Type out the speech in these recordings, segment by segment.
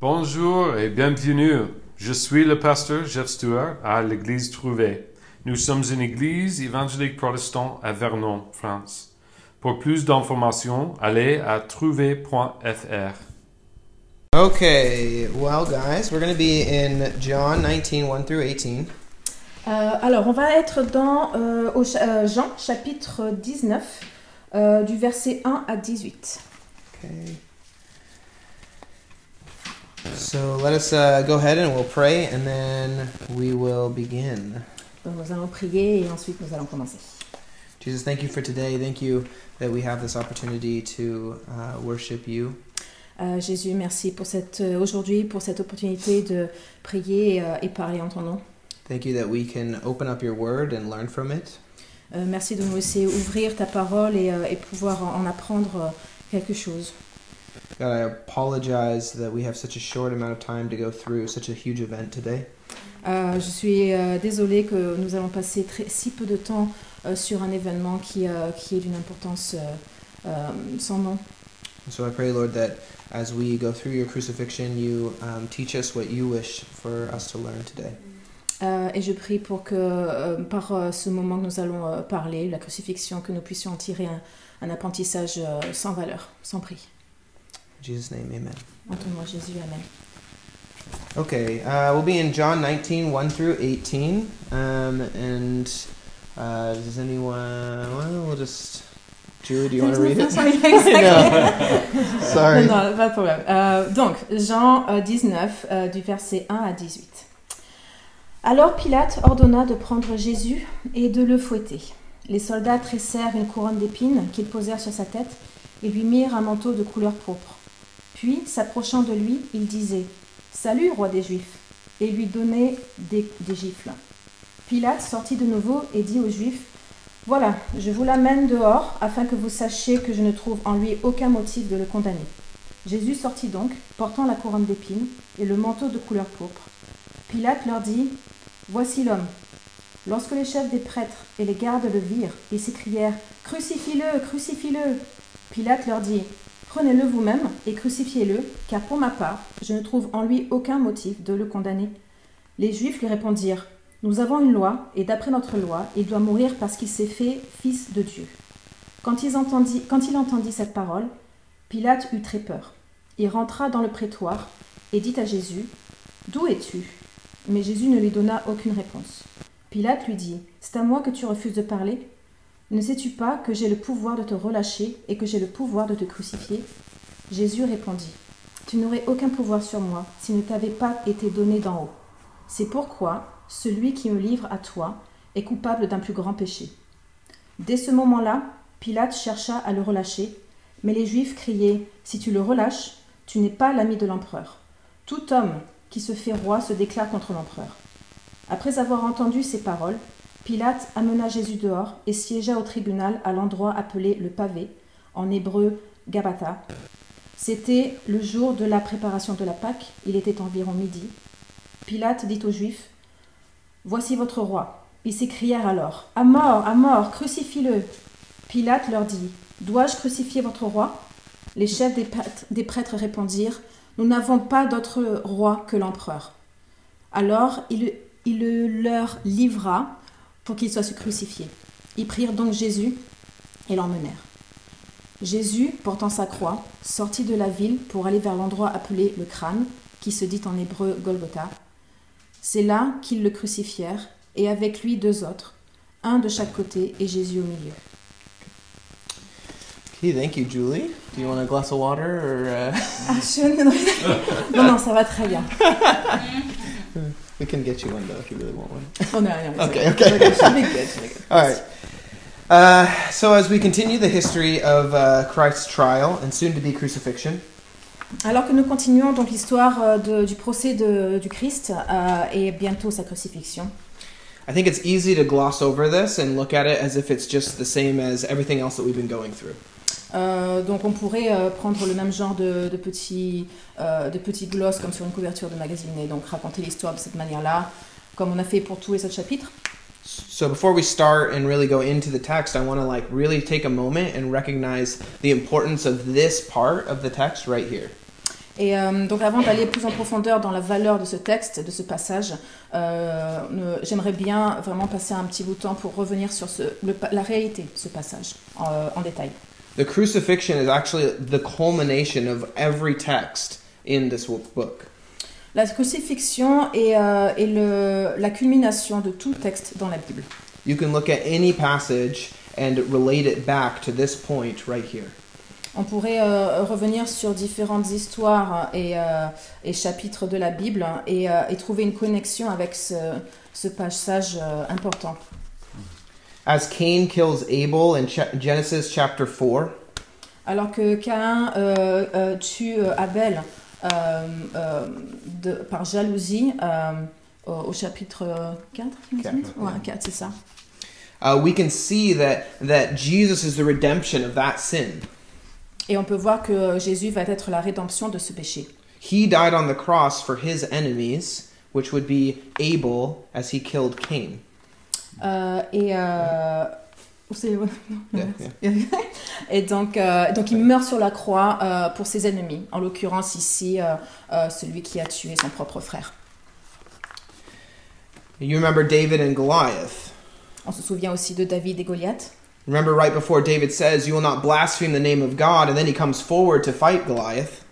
Bonjour et bienvenue. Je suis le pasteur Jeff Stewart à l'église Trouvé. Nous sommes une église évangélique protestante à Vernon, France. Pour plus d'informations, allez à trouvé.fr. Okay, well, guys, we're going to be in John 19, 1 through 18. Euh, alors, on va être dans euh, au euh, Jean chapitre 19, euh, du verset 1 à 18. Okay. So let us uh, go ahead and we'll pray and then we will begin. Donc, nous allons prier et ensuite nous allons commencer. Jesus, thank you for today. Thank you that we have this opportunity to uh, worship you. Euh, Jésus, merci pour cette euh, aujourd'hui pour cette opportunité de prier euh, et parler en ton nom. Thank you that we can open up your word and learn from it. Euh, merci de nous laisser ouvrir ta parole et, euh, et pouvoir en, en apprendre euh, quelque chose. God, I apologize that we have such a short amount of time to go through such a huge event today. Euh, je suis euh, désolée que nous allons passer très, si peu de temps euh, sur un événement qui, euh, qui est d'une importance euh, euh, sans nom. So I pray, Lord, that as we go through your crucifixion, you um, teach us what you wish for us to learn today. Et je prie pour que par ce moment que nous allons parler, la crucifixion, que nous puissions en tirer un, un apprentissage sans valeur, sans prix. Jesus' name, amen. Jésus, Amen. Okay, uh, we'll be in John 19, 1 through 18. Um, and uh, does anyone. Well, we'll just. Julie, do you want to read it? no. Sorry. Non, non, pas de problème. Euh, donc, Jean euh, 19, euh, du verset 1 à 18. Alors Pilate ordonna de prendre Jésus et de le fouetter. Les soldats tressèrent une couronne d'épines qu'ils posèrent sur sa tête et lui mirent un manteau de couleur pourpre. Puis, s'approchant de lui, il disait Salut, roi des Juifs et lui donnait des, gifles. Pilate sortit de nouveau et dit aux Juifs Voilà, je vous l'amène dehors afin que vous sachiez que je ne trouve en lui aucun motif de le condamner. Jésus sortit donc, portant la couronne d'épines et le manteau de couleur pourpre. Pilate leur dit Voici l'homme. Lorsque les chefs des prêtres et les gardes le virent, ils s'écrièrent Crucifie-le, crucifie-le Pilate leur dit Prenez-le vous-même et crucifiez-le, car pour ma part, je ne trouve en lui aucun motif de le condamner. Les Juifs lui répondirent Nous avons une loi, et d'après notre loi, il doit mourir parce qu'il s'est fait fils de Dieu. Quand il, entendit, cette parole, Pilate eut très peur. Il rentra dans le prétoire et dit à Jésus D'où es-tu? Mais Jésus ne lui donna aucune réponse. Pilate lui dit C'est à moi que tu refuses de parler Ne sais-tu pas que j'ai le pouvoir de te relâcher et que j'ai le pouvoir de te crucifier? Jésus répondit Tu n'aurais aucun pouvoir sur moi s'il ne t'avait pas été donné d'en haut. C'est pourquoi celui qui me livre à toi est coupable d'un plus grand péché. Dès ce moment-là, Pilate chercha à le relâcher, mais les Juifs criaient Si tu le relâches, tu n'es pas l'ami de l'empereur. Tout homme qui se fait roi se déclare contre l'empereur. Après avoir entendu ces paroles, Pilate amena Jésus dehors et siégea au tribunal à l'endroit appelé le pavé, en hébreu Gabata. C'était le jour de la préparation de la Pâque, il était environ midi. Pilate dit aux Juifs Voici votre roi. Ils s'écrièrent alors À mort, à mort, crucifie-le. Pilate leur dit Dois-je crucifier votre roi? Les chefs des prêtres, répondirent Nous n'avons pas d'autre roi que l'empereur. Alors il, il le leur livra pour qu'il soit crucifié. Ils prirent donc Jésus et l'emmenèrent. Jésus, portant sa croix, sortit de la ville pour aller vers l'endroit appelé le crâne, qui se dit en hébreu Golgotha. C'est là qu'ils le crucifièrent, et avec lui deux autres, un de chaque côté et Jésus au milieu. Okay, thank you, Julie. Do you want a glass of water or uh, Ah, je- non, non, ça va très bien. we can get you one though if you really want one? On est rien. Okay, okay. All right. Uh, so as we continue the history of uh, Christ's trial and soon to be crucifixion, Alors que nous continuons donc l'histoire euh, de- du procès de- du Christ euh, et bientôt sa crucifixion, I think it's easy to gloss over this and look at it as if it's just the same as everything else that we've been going through. Euh, donc on pourrait euh, prendre le même genre de, de petits euh, de petits glosses comme sur une couverture de magazine et donc raconter l'histoire de cette manière-là, comme on a fait pour tous les autres chapitres. So before we start and really go into the text, I want to like really take a moment and recognize the importance of this part of the text right here. Et euh, donc avant d'aller plus en profondeur dans la valeur de ce texte, de ce passage, euh, j'aimerais bien vraiment passer un petit bout de temps pour revenir sur ce, le pa- la réalité de ce passage en, en détail. The crucifixion is actually the culmination of every text in this book. La crucifixion est, euh, est le, la culmination de tout texte dans la Bible. You can look at any passage and relate it back to this point right here. On pourrait euh, revenir sur différentes histoires et, euh, et chapitres de la Bible et, euh, et trouver une connexion avec ce, ce passage euh, important. As Cain kills Abel in Ch- Genesis chapter 4, Alors que Caïn euh, euh, tue euh, Abel euh, euh, de- par jalousie euh, au, au chapitre 4, il Quatre, ouais. Ouais, 4, c'est ça. uh, we can see that, that Jesus is the redemption of that sin. Et on peut voir que Jésus va être la rédemption de ce péché. He died on the cross for his enemies, which would be Abel as he killed Cain. Euh, et, euh, et donc, euh, donc il meurt sur la croix euh, pour ses ennemis, en l'occurrence ici euh, euh, celui qui a tué son propre frère. You remember David and Goliath. On se souvient aussi de David et Goliath. Remember right before David says, You will not blaspheme the name of God, and then he comes forward to fight Goliath.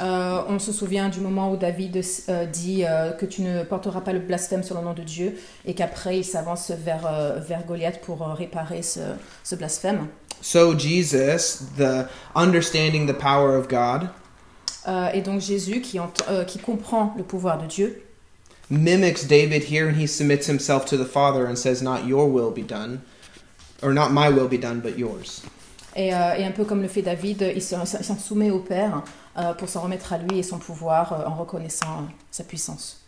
Euh, on se souvient du moment où David euh, dit euh, que tu ne porteras pas le blasphème sur le nom de Dieu et qu'après il s'avance vers, vers Goliath pour réparer ce, ce blasphème. So, Jesus, the understanding the power of God, et donc Jésus, qui, qui comprend le pouvoir de Dieu, mimics David here, and he submits himself to the Father and says, Not your will be done, or not my will be done, but yours. Et, euh, et un peu comme le fait David, il s'en soumet au Père pour s'en remettre à lui et son pouvoir euh, en reconnaissant euh, sa puissance.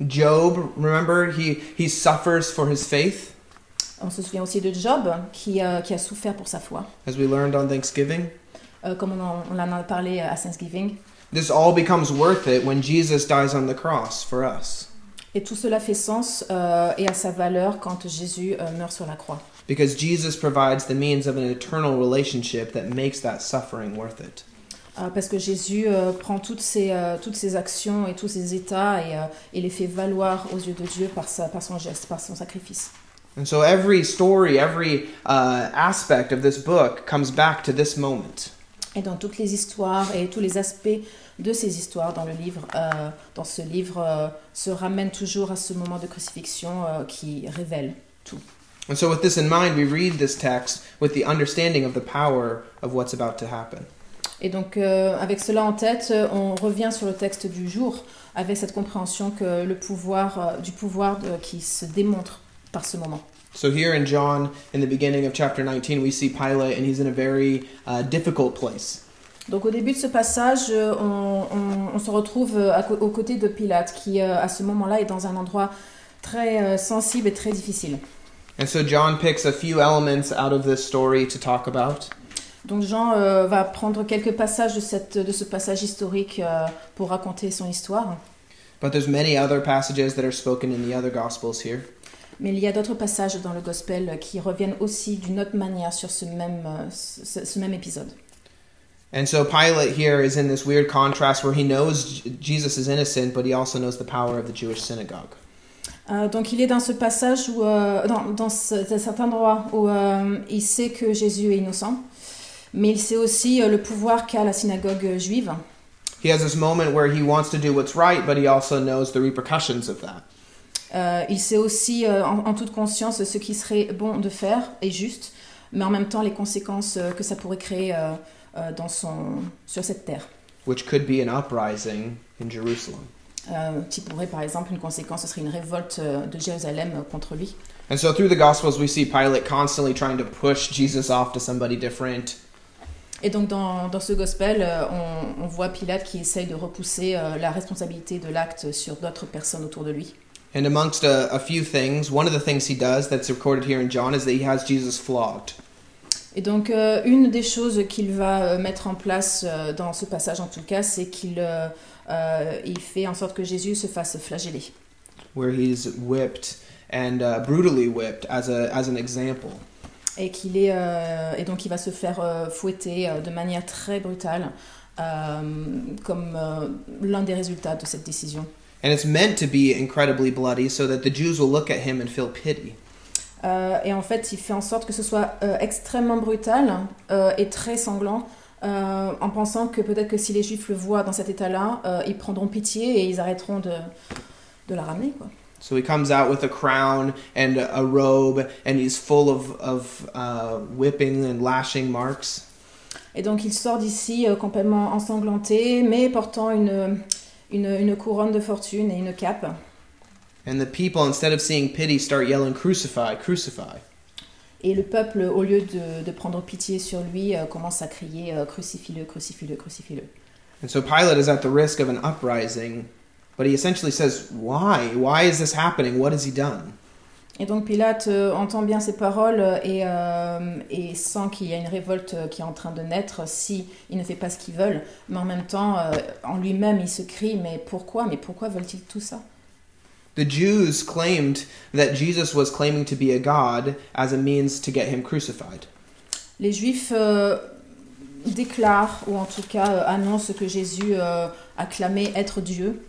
Job, remember, he, he suffers for his faith, On se souvient aussi de Job qui, euh, qui a souffert pour sa foi, as we learned on Thanksgiving? Euh, comme on en, on en a parlé à Thanksgiving. This all becomes worth it when Jesus dies on the cross for us. Et tout cela fait sens euh, et a sa valeur quand Jésus euh, meurt sur la croix. Because Jesus provides the means of an eternal relationship that makes that suffering worth it. Euh, parce que Jésus euh, prend toutes ses, euh, toutes ses actions et tous ses états et, et les fait valoir aux yeux de Dieu par, sa, par son geste, par son sacrifice. And so every story, every uh, aspect of this book comes back to this moment. Et dans toutes les histoires et tous les aspects de ces histoires dans le livre, euh, dans ce livre, euh, se ramènent toujours à ce moment de crucifixion euh, qui révèle tout. And so, with this in mind, we read this text with the understanding of the power of what's about to happen. Et donc, euh, avec cela en tête, euh, on revient sur le texte du jour avec cette compréhension que le pouvoir, euh, du pouvoir de- qui se démontre par ce moment. So, here in John, in the beginning of chapter 19, we see Pilate, and he's in a very uh, difficult place. Donc, au début de ce passage, on, on- on se retrouve à co- aux côtés de Pilate, qui à ce moment-là est dans un endroit très sensible et très difficile. And so, John picks a few elements out of this story to talk about. Donc Jean euh, va prendre quelques passages de, cette, de ce passage historique euh, pour raconter son histoire. But there's many other passages that are spoken in the other gospels here. Mais il y a d'autres passages dans le gospel qui reviennent aussi d'une autre manière sur ce même, euh, ce, ce même épisode. And so Pilate here is in this weird contrast where he knows Jesus is innocent, but he also knows the power of the Jewish synagogue. Euh, donc il est dans ce passage, où, euh, dans, dans ce- cet endroit où euh, il sait que Jésus est innocent, mais il sait aussi euh, le pouvoir qu'a la synagogue juive. He has this moment where he wants to do what's right, but he also knows the repercussions of that. Euh, il sait aussi euh, en, en toute conscience ce qui serait bon de faire et juste, mais en même temps les conséquences euh, que ça pourrait créer dans son, sur cette terre. which could be an uprising in Jerusalem. Qui pourrait par exemple une conséquence, ce serait une révolte de Jérusalem contre lui. And so through the Gospels, we see Pilate constantly trying to push Jesus off to somebody different. Et donc dans, dans ce gospel, euh, on, on voit Pilate qui essaye de repousser euh, la responsabilité de l'acte sur d'autres personnes autour de lui. And amongst a, a few things, one of the things he does that's recorded here in John is that he has Jesus flogged. Et donc euh, une des choses qu'il va mettre en place euh, dans ce passage en tout cas, c'est qu'il euh, il fait en sorte que Jésus se fasse flageller. where he's whipped and uh, brutally whipped as a as an example. Et, qu'il est, euh, et donc il va se faire euh, fouetter euh, de manière très brutale comme l'un des résultats de cette décision. And it's meant to be incredibly bloody so that the Jews will look at him and feel pity. Et en fait, il fait en sorte que ce soit extrêmement brutal et très sanglant, en pensant que peut-être que si les Juifs le voient dans cet état-là, ils prendront pitié et ils arrêteront de, de la ramener. Quoi. So he comes out with a crown and a robe, and he's full of, of uh, whipping and lashing marks. Et donc il sort d'ici euh, complètement ensanglanté, mais portant une, une, une couronne de fortune et une cape. And the people, instead of seeing pity, start yelling, Crucify, crucify. Et le peuple, au lieu de, de prendre pitié sur lui, euh, commence à crier euh, Crucifie-le, crucifie-le, crucifie-le. And so Pilate is at the risk of an uprising, but he essentially says, Why? Why is this happening? What has he done? Et donc Pilate euh, entend bien ces paroles et, euh, et sent qu'il y a une révolte euh, qui est en train de naître si il ne fait pas ce qu'ils veulent. Mais en même temps, euh, en lui-même, il se crie Mais pourquoi? Mais pourquoi veulent-ils tout ça? The Jews claimed that Jesus was claiming to be a god as a means to get him crucified. Les Juifs euh, déclarent, ou en tout cas euh, annoncent que Jésus a clamé être Dieu.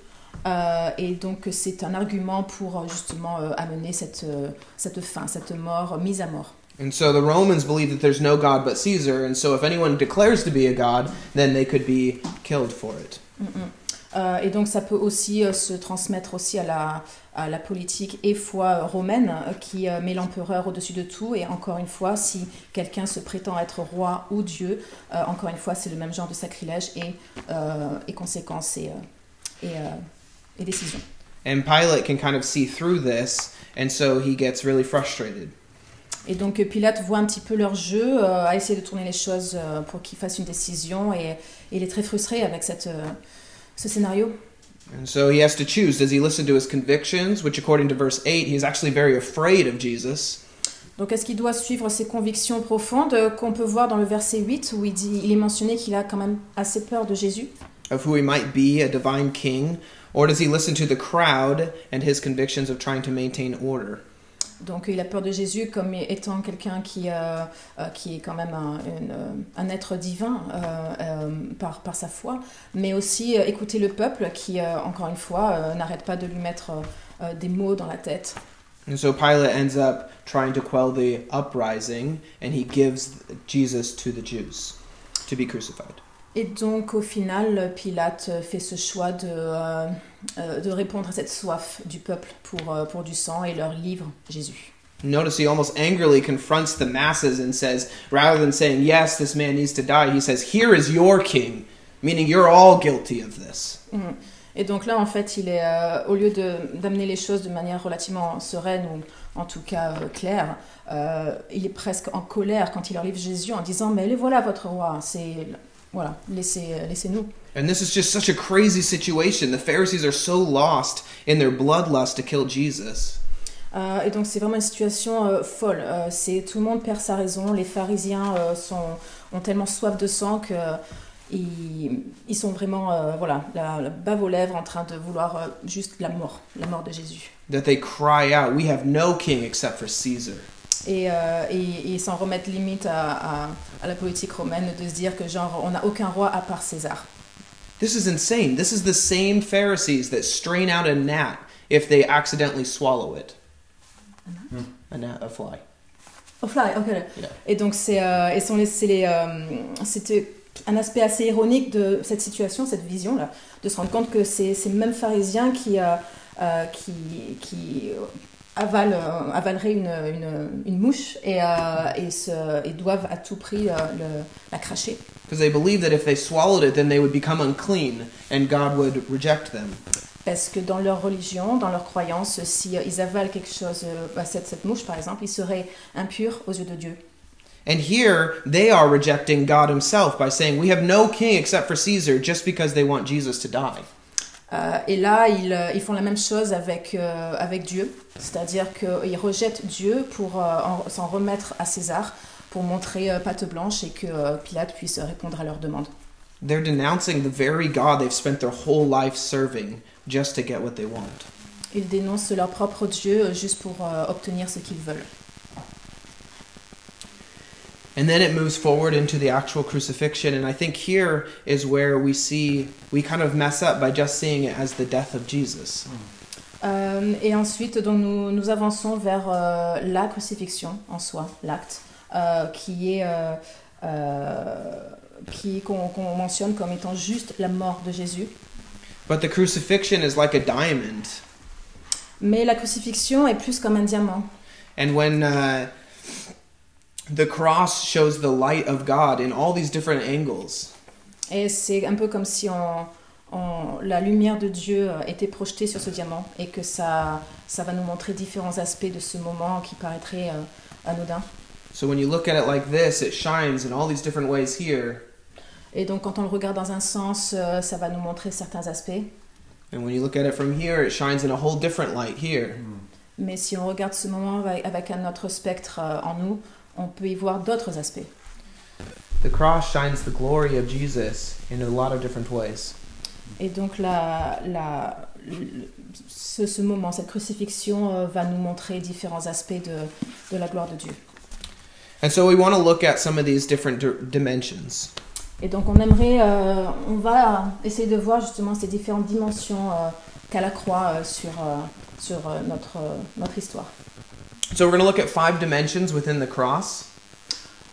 Euh, et donc c'est un argument pour euh, justement euh, amener cette, euh, cette fin, cette mort, mise à mort. And so the Romans believe that there's no god but Caesar, and so if anyone declares to be a god, then they could be killed for it. Mm, et donc ça peut aussi se transmettre aussi à la, à la politique et foi romaine qui met l'empereur au-dessus de tout. Et encore une fois, si quelqu'un se prétend être roi ou dieu, encore une fois, c'est le même genre de sacrilège et, et conséquences et, et, et décisions. And Pilate can kind of see through this, and so he gets really frustrated. Et donc euh, Pilate voit un petit peu leur jeu, euh, a essayé de tourner les choses euh, pour qu'ils fassent une décision et, et il est très frustré avec cette, euh, ce scénario. And so he has to choose does he listen to his convictions, which according to verse 8, he's actually very afraid of Jesus, Donc est-ce qu'il doit suivre ses convictions profondes euh, qu'on peut voir dans le verset 8 où il, dit, il est mentionné qu'il a quand même assez peur de Jésus? Of who he might be, a divine king, or does he listen to the crowd and his convictions of trying to maintain order? Donc il a peur de Jésus comme étant quelqu'un qui, euh, euh, qui est quand même un, une, euh, un être divin euh, euh, par, par sa foi, mais aussi euh, écouter le peuple qui, euh, encore une fois, euh, n'arrête pas de lui mettre euh, euh, des mots dans la tête. And so Pilate ends up trying to quell the uprising, and he gives Jesus to the Jews to be crucified. Et donc au final, Pilate fait ce choix de, euh, euh, de répondre à cette soif du peuple pour, euh, pour du sang et leur livre Jésus. Notice he almost angrily confronts the masses and says, rather than saying, Yes, this man needs to die, he says, Here is your king, meaning you're all guilty of this. Mhm. Et donc là, en fait, il est, euh, au lieu d'amener les choses de manière relativement sereine ou en tout cas euh, claire, euh, il est presque en colère quand il leur livre Jésus en disant Mais les voilà votre roi, c'est voilà, laissez, laissez-nous. And this is just such a crazy situation. The Pharisees are so lost in their bloodlust to kill Jesus. Euh, et donc c'est vraiment une situation euh, folle. Euh, c'est tout le monde perd sa raison. Les pharisiens euh, sont, ont tellement soif de sang que euh, ils, ils sont vraiment euh, voilà la, la bave aux lèvres en train de vouloir euh, juste la mort, la mort de Jésus. That they cry out, We have no king except for Caesar. Et, euh, et, et s'en remettent limite à, à, à la politique romaine de se dire que genre on n'a aucun roi à part César. This is insane. This is the same Pharisees that strain out a gnat if they accidentally swallow it. A gnat, a fly. Oh fly, ok. Yeah. Et donc c'est euh, les, les, euh, c'était un aspect assez ironique de cette situation, cette vision là, de se rendre compte que c'est ces mêmes pharisiens qui euh, euh, qui, qui avalent, euh, avaleraient une, une, une mouche et, euh, et, se, et doivent à tout prix euh, le, la cracher. Because they believe that if they swallowed it, then they would become unclean and God would reject them. Parce que dans leur religion, dans leur croyance, si ils avalent quelque chose, cette, cette mouche par exemple, ils seraient impurs aux yeux de Dieu. And here, they are rejecting God Himself by saying, We have no king except for Caesar, just because they want Jesus to die. Euh, et là, ils, euh, ils font la même chose avec, euh, avec Dieu, c'est-à-dire qu'ils rejettent Dieu pour euh, en- s'en remettre à César, pour montrer patte blanche et que Pilate puisse répondre à leurs demandes. They're denouncing the very God they've spent their whole life serving just to get what they want. Ils dénoncent leur propre Dieu juste pour obtenir ce qu'ils veulent. And then it moves forward into the actual crucifixion. And I think here is where we see, we kind of mess up by just seeing it as the death of Jesus. Euh, et ensuite, donc, nous, nous avançons vers euh, la crucifixion en soi, l'acte, euh, qui est euh, euh, qui qu'on qu'on mentionne comme étant juste la mort de Jésus. But the crucifixion is like a diamond. Mais la crucifixion est plus comme un diamant. And when uh, the cross shows the light of God in all these different angles, Et c'est un peu comme si on, on- la lumière de Dieu euh, était projetée sur ce diamant et que ça, ça va nous montrer différents aspects de ce moment qui paraîtrait euh, anodin. so when you look at it like this, it shines in all these different ways here. Et donc quand on le regarde dans un sens, euh, ça va nous montrer certains aspects. And when you look at it from here, it shines in a whole different light here. Mais si on regarde ce moment avec, avec un autre spectre euh, en nous, on peut y voir d'autres aspects. The cross shines the glory of Jesus in a lot of different ways. Et donc la, la, le- ce, ce moment, cette crucifixion euh, va nous montrer différents aspects de, de la gloire de Dieu. And so we want to look at some of these different di- dimensions. Et donc on aimerait, euh, on va essayer de voir justement ces différentes dimensions euh, qu'a la croix sur, sur notre, notre histoire. So we're going to look at five dimensions within the cross.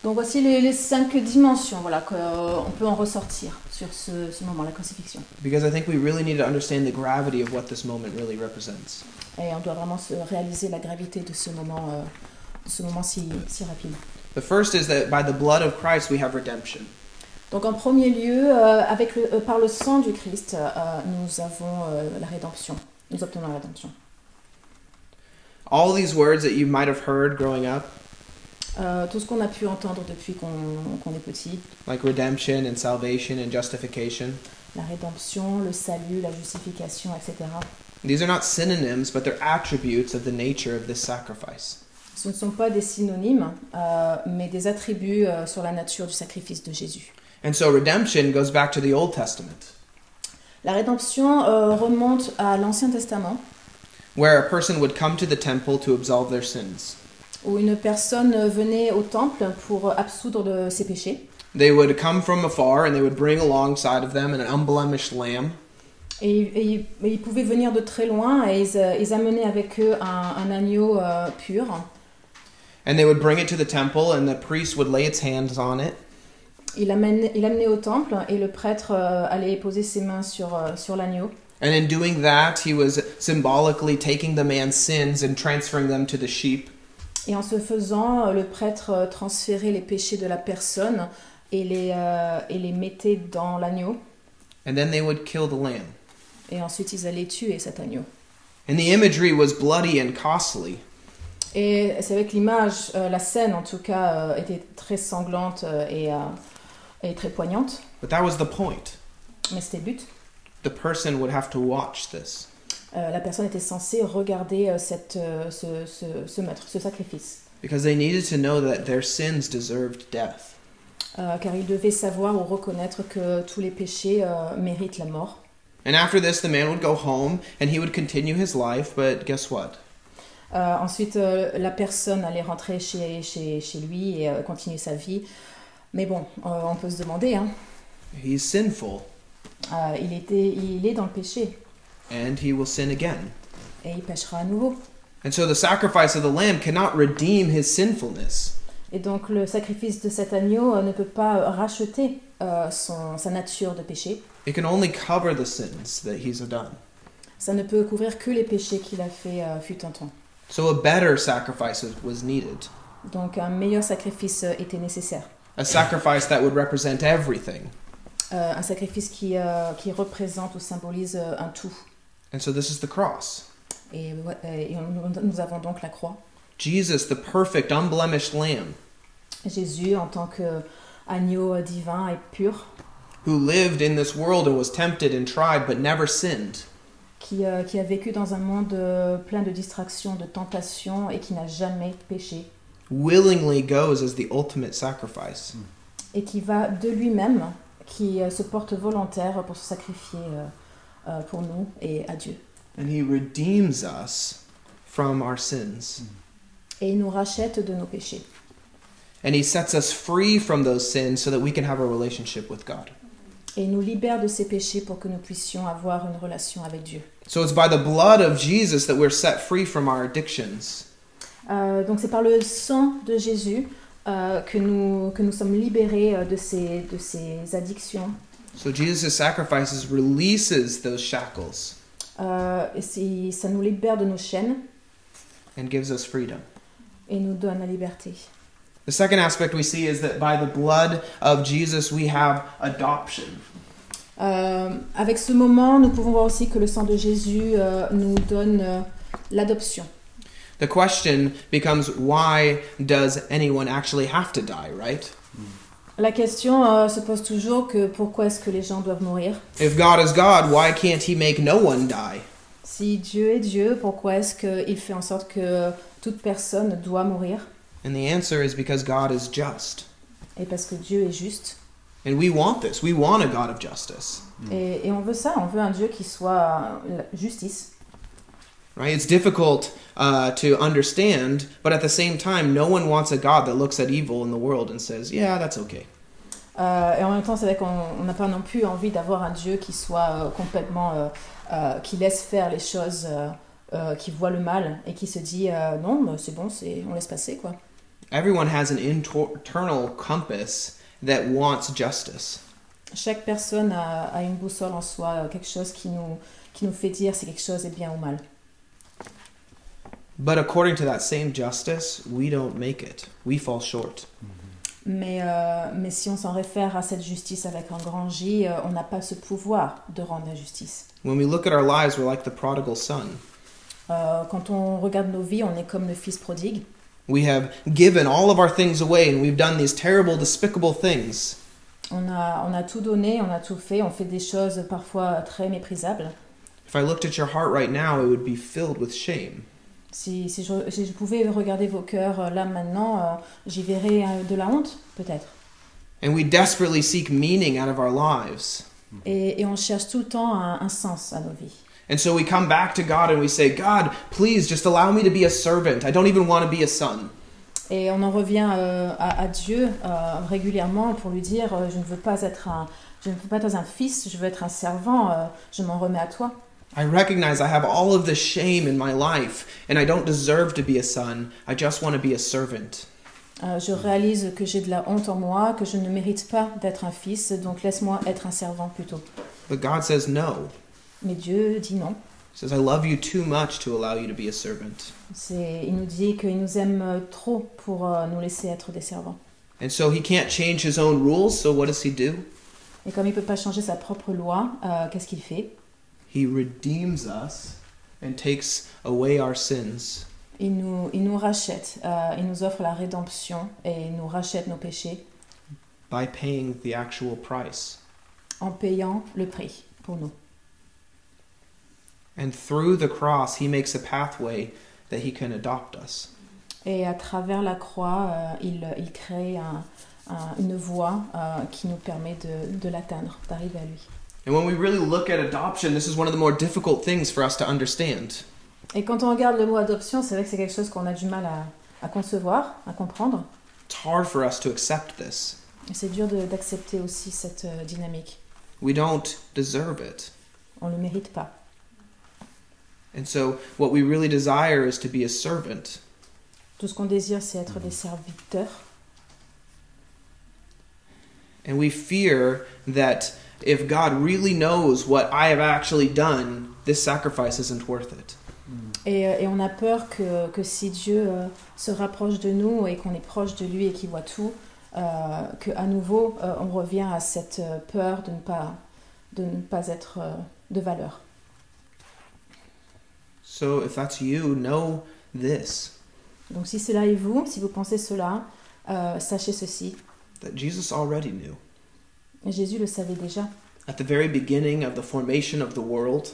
Donc voici les, les cinq dimensions voilà, qu'on peut en ressortir sur ce, ce moment, la crucifixion. because I think we really need to understand the gravity of what this moment really represents. Et on doit vraiment se réaliser la gravité de ce moment, euh, de ce moment si, si rapide. The first is that by the blood of Christ we have redemption. Donc en premier lieu, euh, avec le, euh, par le sang du Christ, euh, nous avons euh, la rédemption. Nous obtenons la rédemption. All these words that you might have heard growing up, Euh, tout ce qu'on a pu entendre depuis qu'on qu'on est petit, like redemption and salvation and justification, la rédemption, le salut, la justification, etc. these are not synonyms, but they're attributes of the nature of this sacrifice. Ce ne sont pas des synonymes, euh, mais des attributs euh, sur la nature du sacrifice de Jésus. And so redemption goes back to the Old Testament, La rédemption euh, remonte à l'Ancien Testament, where a person would come to the temple to absolve their sins. où une personne venait au temple pour absoudre de ses péchés. They would come from afar and they would bring alongside of them an unblemished lamb. Et, et- et ils pouvaient venir de très loin et ils, euh, ils amenaient avec eux un, un agneau euh, pur. And they would bring it to the temple, and the priest would lay its hands on it. Il l'amenait il l'amenait au temple et le prêtre euh, allait poser ses mains sur, euh, sur l'agneau. And in doing that, he was symbolically taking the man's sins and transferring them to the sheep. Et en ce faisant, euh, le prêtre euh, transférait les péchés de la personne et les, euh, et les mettait dans l'agneau. And then they would kill the lamb. Et ensuite, ils allaient tuer cet agneau. And the imagery was bloody and costly. Et c'est avec l'image, euh, la scène en tout cas, euh, était très sanglante euh, et, euh, et très poignante. But that was the point. Mais c'était le but. The person would have to watch this. Euh, la personne était censée regarder euh, cette, euh, ce, ce, ce meurtre, ce sacrifice. Because they needed to know that their sins deserved death. Euh, car ils devaient savoir ou reconnaître que tous les péchés euh, méritent la mort. And after this, the man would go home and he would continue his life, but guess what? Euh, ensuite, euh, la personne allait rentrer chez, chez, chez lui et euh, continuer sa vie. Mais bon, euh, on peut se demander, hein, He's sinful, euh, il, était, il est dans le péché and he will sin again. et il péchera à nouveau. And so the sacrifice of the lamb cannot redeem his sinfulness. Et donc le sacrifice de cet agneau euh, ne peut pas racheter euh, son, sa nature de péché. It can only cover the sins that he's done. Ça ne peut couvrir que les péchés qu'il a fait euh, fut un temps. So a better sacrifice was needed. Donc un meilleur sacrifice était nécessaire. A sacrifice that would represent everything. Euh, un sacrifice qui, euh, qui représente ou symbolise euh, un tout. And so this is the cross. Et, ouais, et nous, nous avons donc la croix. Jesus, the perfect, unblemished lamb, Jésus en tant que agneau euh, divin et pur, who lived in this world and was tempted and tried but never sinned. qui, euh, qui a vécu dans un monde euh, plein de distractions, de tentations et qui n'a jamais péché. willingly goes as the ultimate sacrifice. Et qui va de lui-même, qui euh, se porte volontaire pour se sacrifier euh, euh, pour nous et à Dieu. And he redeems us from our sins. Et il nous rachète de nos péchés. And he sets us free from those sins so that we can have a relationship with God. et il nous libère de ses péchés pour que nous puissions avoir une relation avec Dieu. So it's by the blood of Jesus that we're set free from our addictions. Euh, donc c'est par le sang de Jésus euh, que, nous, que nous sommes libérés euh, de ces, de ces addictions. So Jesus' sacrifices releases those shackles Euh, et ça nous libère de nos chaînes and gives us freedom. et nous donne la liberté. The second aspect we see is that by the blood of Jesus we have adoption. Euh, avec ce moment, nous pouvons voir aussi que le sang de Jésus euh, nous donne euh, l'adoption. The question becomes why does anyone actually have to die, right? La question euh, se pose toujours que pourquoi est-ce que les gens doivent mourir? If God is God, why can't he make no one die? Si Dieu est Dieu, pourquoi est-ce qu'il fait en sorte que toute personne doit mourir? And the answer is because God is just. Et parce que Dieu est juste. And we want this. We want a God of justice. Et, et on veut ça, on veut un Dieu qui soit euh, la justice. Right? It's difficult uh, to understand, but at the same time, no one wants a God that looks at evil in the world and says, yeah, that's okay. Euh, et en même temps, c'est vrai qu'on n'a pas non plus envie d'avoir un Dieu qui soit euh, complètement. euh, euh, qui laisse faire les choses, euh, euh, qui voit le mal et qui se dit non, c'est bon, c'est, on laisse passer quoi. Everyone has an internal compass that wants justice. Chaque personne a, a une boussole en soi, quelque chose qui nous, qui nous fait dire si quelque chose est bien ou mal. But according to that same justice, we don't make it. We fall short. Mm-hmm. Mais, euh, mais si on s'en réfère à cette justice avec un grand J, euh, on n'a pas ce pouvoir de rendre la justice. When we look at our lives, we're like the prodigal son. Euh, quand on regarde nos vies, on est comme le fils prodigue. We have given all of our things away and we've done these terrible, despicable things. On a, on a tout donné, on a tout fait, on fait des choses parfois très méprisables. If I looked at your heart right now, it would be filled with shame. Si, si, je, si je pouvais regarder vos cœurs euh, là maintenant, euh, j'y verrais euh, de la honte, peut-être. And we desperately seek meaning out of our lives. Et, et on cherche tout le temps un, un sens à nos vies. And so we come back to God and we say, God, please just allow me to be a servant. I don't even want to be a son. Et on en revient euh, à, à Dieu euh, régulièrement pour lui dire euh, je ne veux pas être un, je ne veux pas être un fils, je veux être un servant, je m'en remets à toi. I recognize I have all of shame in my life and I don't deserve to be a son. I just want to be a servant. Euh, je réalise que j'ai de la honte en moi, que je ne mérite pas d'être un fils, donc laisse-moi être un servant plutôt. But God says no. Mais Dieu dit non. He says, I love you too much to allow you to be a servant. C'est, il nous dit qu'il nous aime euh, trop pour euh, nous laisser être des servants. And so he can't change his own rules, so what does he do? Et comme il ne peut pas changer sa propre loi, euh, qu'est-ce qu'il fait? He redeems us and takes away our sins. il nous, il nous rachète, euh, il nous offre la rédemption et il nous rachète nos péchés by paying the actual price. en payant le prix pour nous. And through the cross, he makes a pathway that he can adopt us. Et à travers la croix, euh, il, il crée un- un- une voie euh, qui nous permet de, de l'atteindre, d'arriver à lui. And when we really look at adoption, this is one of the more difficult things for us to understand. Et quand on regarde le mot adoption, c'est vrai que c'est quelque chose qu'on a du mal à, à concevoir, à comprendre. It's hard for us to accept this. Et c'est dur d'accepter aussi cette euh, dynamique. We don't deserve it. On ne le mérite pas. And so, what we really desire is to be a servant. Tout ce qu'on désire, c'est être des serviteurs. And we fear that if God really knows what I have actually done, this sacrifice isn't worth it. Et, et on a peur que, que si Dieu euh, se rapproche de nous et qu'on est proche de lui et qu'il voit tout, euh, qu'à nouveau euh, on revient à cette euh, peur de ne pas, de ne pas être de valeur. So, if that's you, know this Donc si cela est vous, si vous pensez cela, sachez ceci. that Jesus already knew. Jésus le savait déjà. At the very beginning of the formation of the world,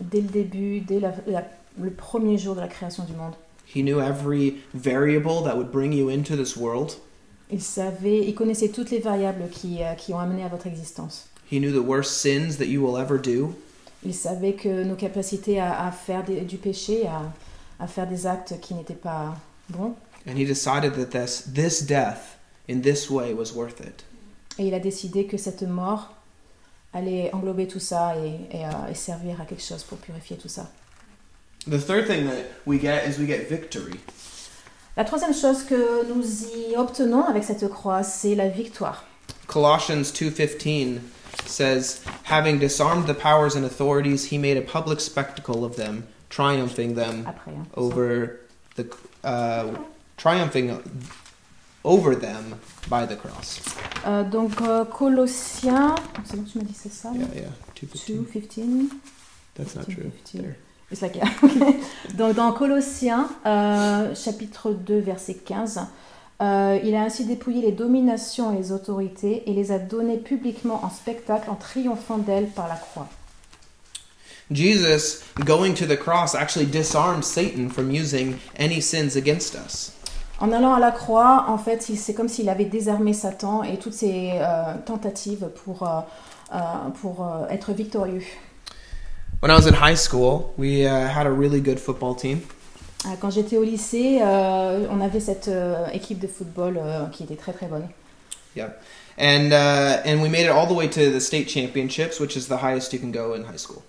Dès le début, dès la- la- le premier jour de la création du monde, He knew every variable that would bring you into this world. il savait, il connaissait toutes les variables qui, euh, qui ont amené à votre existence. He knew the worst sins that you will ever do. Il savait que nos capacités à, à faire des- du péché, à, à faire des actes qui n'étaient pas bons, And he decided that this, this death in this way was worth it. Et il a décidé que cette mort allait englober tout ça et, et, euh, et servir à quelque chose pour purifier tout ça. The third thing that we get is we get victory. La troisième chose que nous y obtenons avec cette croix, c'est la victoire. Colossians 2:15 says, "Having disarmed the powers and authorities, he made a public spectacle of them, triumphing them Après, hein. over the uh, triumphing over them by the cross." Euh, donc euh, Colossiens, c'est bon, tu m'as dit c'est ça Yeah, yeah. 2:15. 2, 15. That's not 15, true. 15. There. It's like, yeah, okay. Donc dans Colossiens, euh, chapitre 2, verset 15, euh, il a ainsi dépouillé les dominations et les autorités et les a données publiquement en spectacle en triomphant d'elles par la croix. Jesus going to the cross actually disarmed Satan from using any sins against us. En allant à la croix, en fait, c'est comme s'il avait désarmé Satan et toutes ses euh, tentatives pour, euh, euh, pour être victorieux. When I was in high school, we uh, had a really good football team. Quand j'étais au lycée, euh, on avait cette euh, équipe de football euh, qui était très très bonne. And uh, and we made it all the way to the state championships, which is the highest you can go in high school.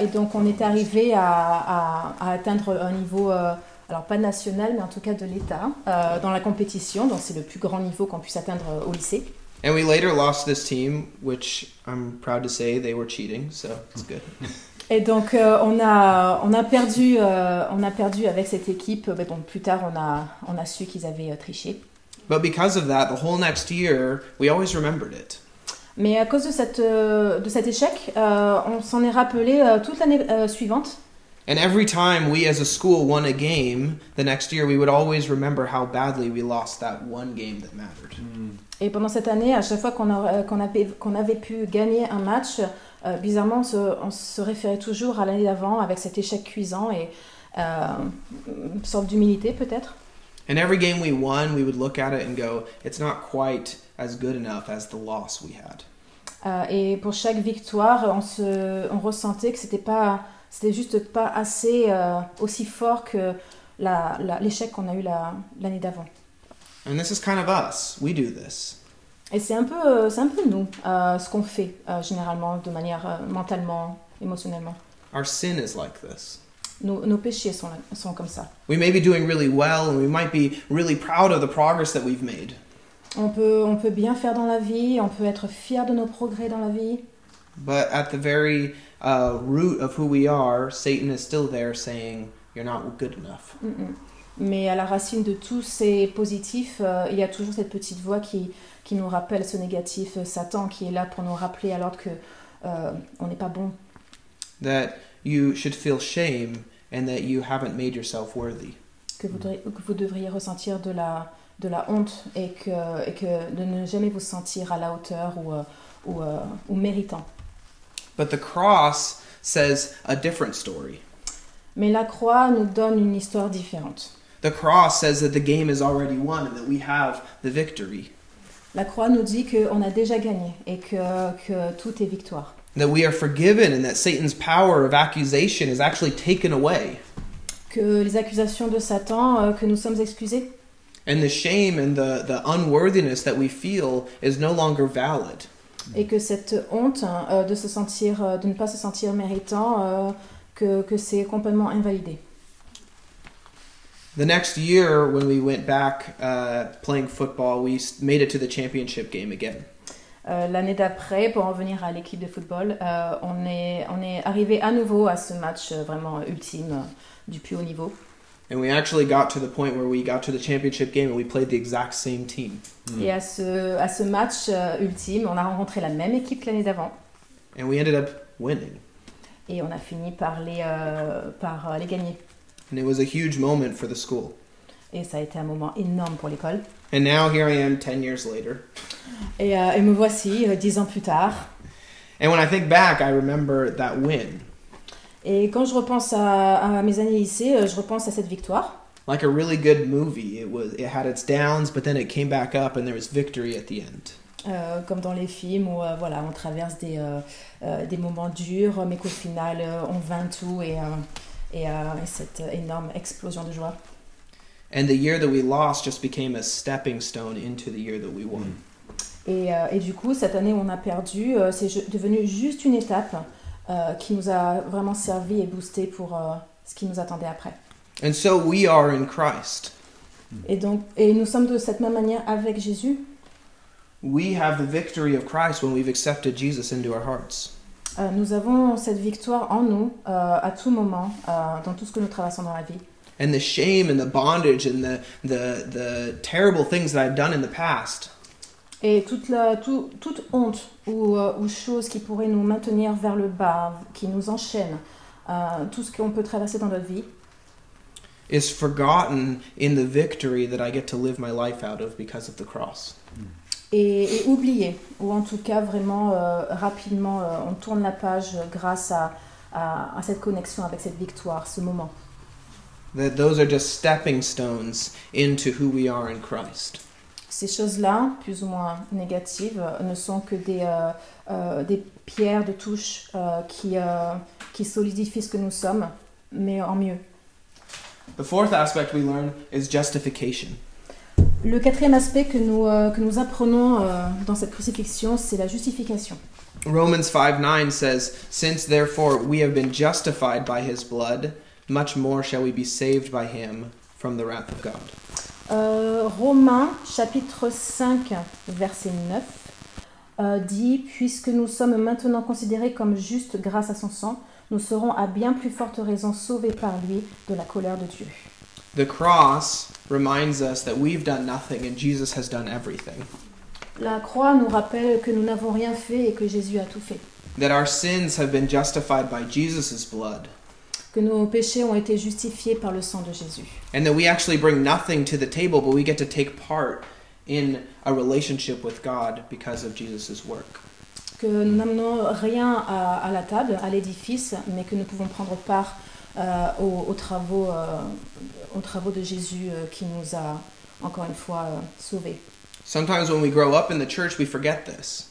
Et donc on est arrivé à, à- à atteindre un niveau, alors pas national, mais en tout cas de l'État, euh, dans la compétition. Donc c'est le plus grand niveau qu'on puisse atteindre euh, au lycée. And we later lost this team, which I'm proud to say they were cheating, so it's good. Et donc euh, on, a, on, a perdu, euh, on a perdu avec cette équipe. Mais bon, plus tard on a, on a su qu'ils avaient triché. But because of that, the whole next year, we always remembered it. Mais à cause de, cette, de cet échec, on s'en est rappelé toute l'année suivante. And every time we as a school won a game, the next year we would always remember how badly we lost that one game that mattered. Et pendant cette année, à chaque fois qu'on avait, pu gagner un match, euh, bizarrement, on se, on se référait toujours à l'année d'avant avec cet échec cuisant et euh, une sorte d'humilité peut-être. And every game we won, we would look at it and go, it's not quite as good enough as the loss we had. Euh, et pour chaque victoire, on, se, on ressentait que c'était pas, c'était juste pas assez euh, aussi fort que l'échec qu'on a eu la- l'année d'avant. And this is kind of us. We do this. Et c'est un peu, euh, c'est un peu nous, euh, ce qu'on fait euh, généralement de manière mentalement, émotionnellement. Our sin is like this. Nos, nos péchés sont, sont comme ça. We may be doing really well and we might be really proud of the progress that we've made. On peut, on peut bien faire dans la vie, on peut être fier de nos progrès dans la vie, But at the very uh, root of who we are, Satan is still there saying, You're not good enough. Mm, mm. mais à la racine de tous ces positifs, euh, il y a toujours cette petite voix qui, qui nous rappelle ce négatif, euh, Satan qui est là pour nous rappeler alors que euh, on n'est pas bon, That you should feel shame and that you haven't made yourself worthy. que vous, devriez- que vous devriez ressentir de la, de la honte et que, et que de ne jamais vous sentir à la hauteur ou, euh, ou, euh, ou méritant. But the cross says a different story. Mais la croix nous donne une histoire différente. The cross says that the game is already won and that we have the victory. La croix nous dit qu'on a déjà gagné et que, que tout est victoire. That we are forgiven and that Satan's power of accusation is actually taken away. Que les accusations de Satan, euh, que nous sommes excusés And the shame and the, the unworthiness that we feel is no longer valid. Et que cette honte euh, de, se sentir, euh, de ne pas se sentir méritant, euh, que, que c'est complètement invalidé. The next year, when we went back uh, playing football, we s- made it to the championship game again. Euh, L'année d'après, pour en venir à l'équipe de football, euh, on est, on est arrivé à nouveau à ce match euh, vraiment ultime du plus haut niveau. And we actually got to the point where we got to the championship game and we played the exact same team. Hmm. Et à ce, à ce match euh, ultime, on a rencontré la même équipe que l'année d'avant. And we ended up winning. Et on a fini par les, euh, par euh, les gagner. And it was a huge moment for the school. Et ça a été un moment énorme pour l'école. And now here I am 10 years later. Et, euh, et me voici, euh, dix ans plus tard. And when I think back, I remember that win. Et quand je repense à, à mes années lycée, euh, je repense à cette victoire. Like a really good movie. It was it had its downs, but then it came back up and there was victory at the end. Euh, comme dans les films où euh, voilà, on traverse des, euh, euh, des moments durs, mais qu'au final, euh, on vainc tout et, et, et cette énorme explosion de joie. And the year that we lost just became a stepping stone into the year that we won. Et, et du coup, cette année où on a perdu, c'est devenu juste une étape euh, qui nous a vraiment servi et boosté pour euh, ce qui nous attendait après. And so we are in Christ. Et donc, et nous sommes de cette même manière avec Jésus. We have the victory of Christ when we've accepted Jesus into our hearts. Euh, nous avons cette victoire en nous à tout moment, dans tout ce que nous traversons dans la vie. And the shame and the bondage and the, the, the terrible things that I've done in the past, Et toute, la, tout- toute honte ou, euh, ou chose qui pourrait nous maintenir vers le bas, qui nous enchaîne, euh, tout ce qu'on peut traverser dans notre vie, is forgotten in the victory that I get to live my life out of because of the cross. est, est oublié, ou en tout cas vraiment euh, rapidement, on tourne la page grâce à, à, à cette connexion avec cette victoire, ce moment. That those are just stepping stones into who we are in Christ. Ces choses-là, plus ou moins négatives, euh, ne sont que des, euh, euh, des pierres de touche euh, qui, euh, qui solidifient ce que nous sommes, mais en mieux. The fourth aspect we learn is justification. Le quatrième aspect que nous, euh, que nous apprenons dans cette crucifixion, c'est la justification. Romans 5 9 says, Since therefore we have been justified by his blood, much more shall we be saved by him from the wrath of God. Euh, Romains chapitre 5 verset 9 euh, dit Puisque nous sommes maintenant considérés comme justes grâce à son sang, nous serons à bien plus forte raison sauvés par lui de la colère de Dieu. The cross reminds us that we've done nothing and Jesus has done everything. La croix nous rappelle que nous n'avons rien fait et que Jésus a tout fait. That our sins have been justified by Jesus' blood. Que nos péchés ont été justifiés par le sang de Jésus. And that we actually bring nothing to the table, but we get to take part in a relationship with God because of Jesus' work. Que nous n'amenons rien à, à la table, à l'édifice, mais que nous pouvons prendre part euh, aux, aux travaux, euh, aux travaux de Jésus euh, qui nous a, encore une fois, sauvés. Sometimes when we grow up in the church, we forget this.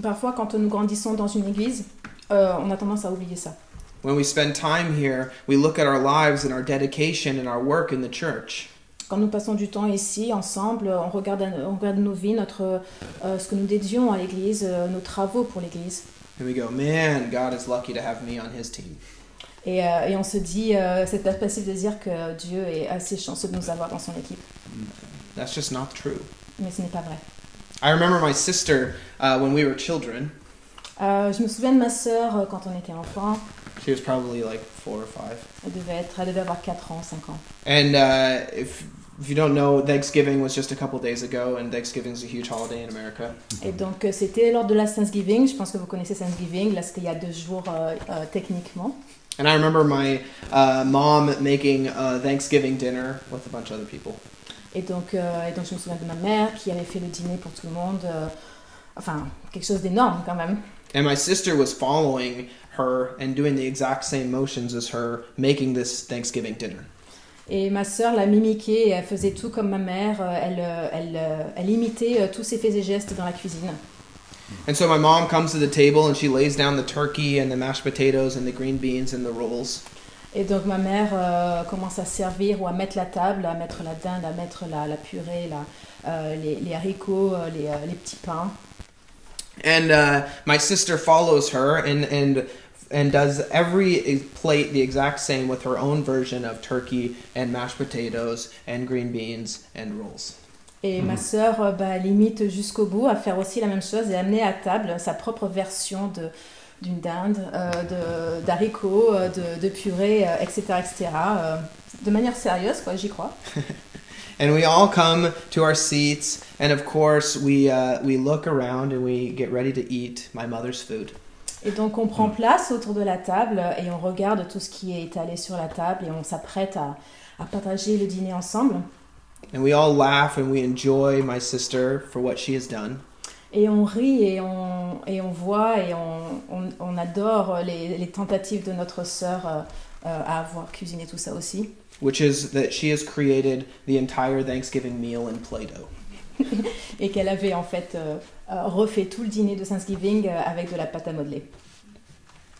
Parfois, quand nous grandissons dans une église, on a tendance à oublier ça. When we spend time here, we look at our lives and our dedication and our work in the church. Quand nous passons du temps ici, ensemble, on regarde, on regarde nos vies, notre, euh, ce que nous dédions à l'église, euh, nos travaux pour l'église. And we go, man, God is lucky to have me on his team. Et, euh, et on se dit, euh, c'est facile de dire que Dieu est assez chanceux de nous avoir dans son équipe. That's just not true. Mais ce n'est pas vrai. I remember my sister uh, when we were children. Euh, je me souviens de ma sœur euh, quand on était enfant. She was probably like four or five. Elle devait, être, elle devait avoir 4 ans, 5 ans. And uh, if, if you don't know, Thanksgiving was just a couple days ago, and Thanksgiving is a huge holiday in America. Et donc, euh, c'était lors de la Thanksgiving. Je pense que vous connaissez Thanksgiving. Là, c'était il y a deux jours euh, euh, techniquement. And I remember my uh, mom making a Thanksgiving dinner with a bunch of other people. Et donc, euh, et donc, je me souviens de ma mère qui avait fait le dîner pour tout le monde. euh, enfin, quelque chose d'énorme quand même. And my sister was following her and doing the exact same motions as her making this Thanksgiving dinner. Et ma sœur l'a mimiqué et elle faisait tout comme ma mère. euh, Elle, euh, elle, euh, elle imitait tous ses faits et gestes dans la cuisine. And so my mom comes to the table and she lays down the turkey and the mashed potatoes and the green beans and the rolls. Et donc ma mère euh, commence à servir ou à mettre la table, à mettre la dinde, à mettre la, la purée, la, euh, les, les haricots, les, les petits pains. And uh, my sister follows her and, and, and does every plate the exact same with her own version of turkey and mashed potatoes and green beans and rolls. Et ma sœur euh, bah, elle imite jusqu'au bout à faire aussi la même chose et amener à table sa propre version de d'une dinde, euh, de- d'haricots, euh, de, de purée, euh, etc., etc. euh, de manière sérieuse, quoi, j'y crois. And we all come to our seats, and of course, we, uh, we look around and we get ready to eat my mother's food. Et donc on prend place autour de la table et on regarde tout ce qui est étalé sur la table et on s'apprête à, à partager le dîner ensemble. And we all laugh and we enjoy my sister for what she has done. Et on rit et on, et on voit et on, on, on adore les, les tentatives de notre sœur euh, euh, à avoir cuisiné tout ça aussi. which is that she has created the entire Thanksgiving meal in Play Doh. Et qu'elle avait en fait euh, refait tout le dîner de Thanksgiving euh, avec de la pâte à modeler.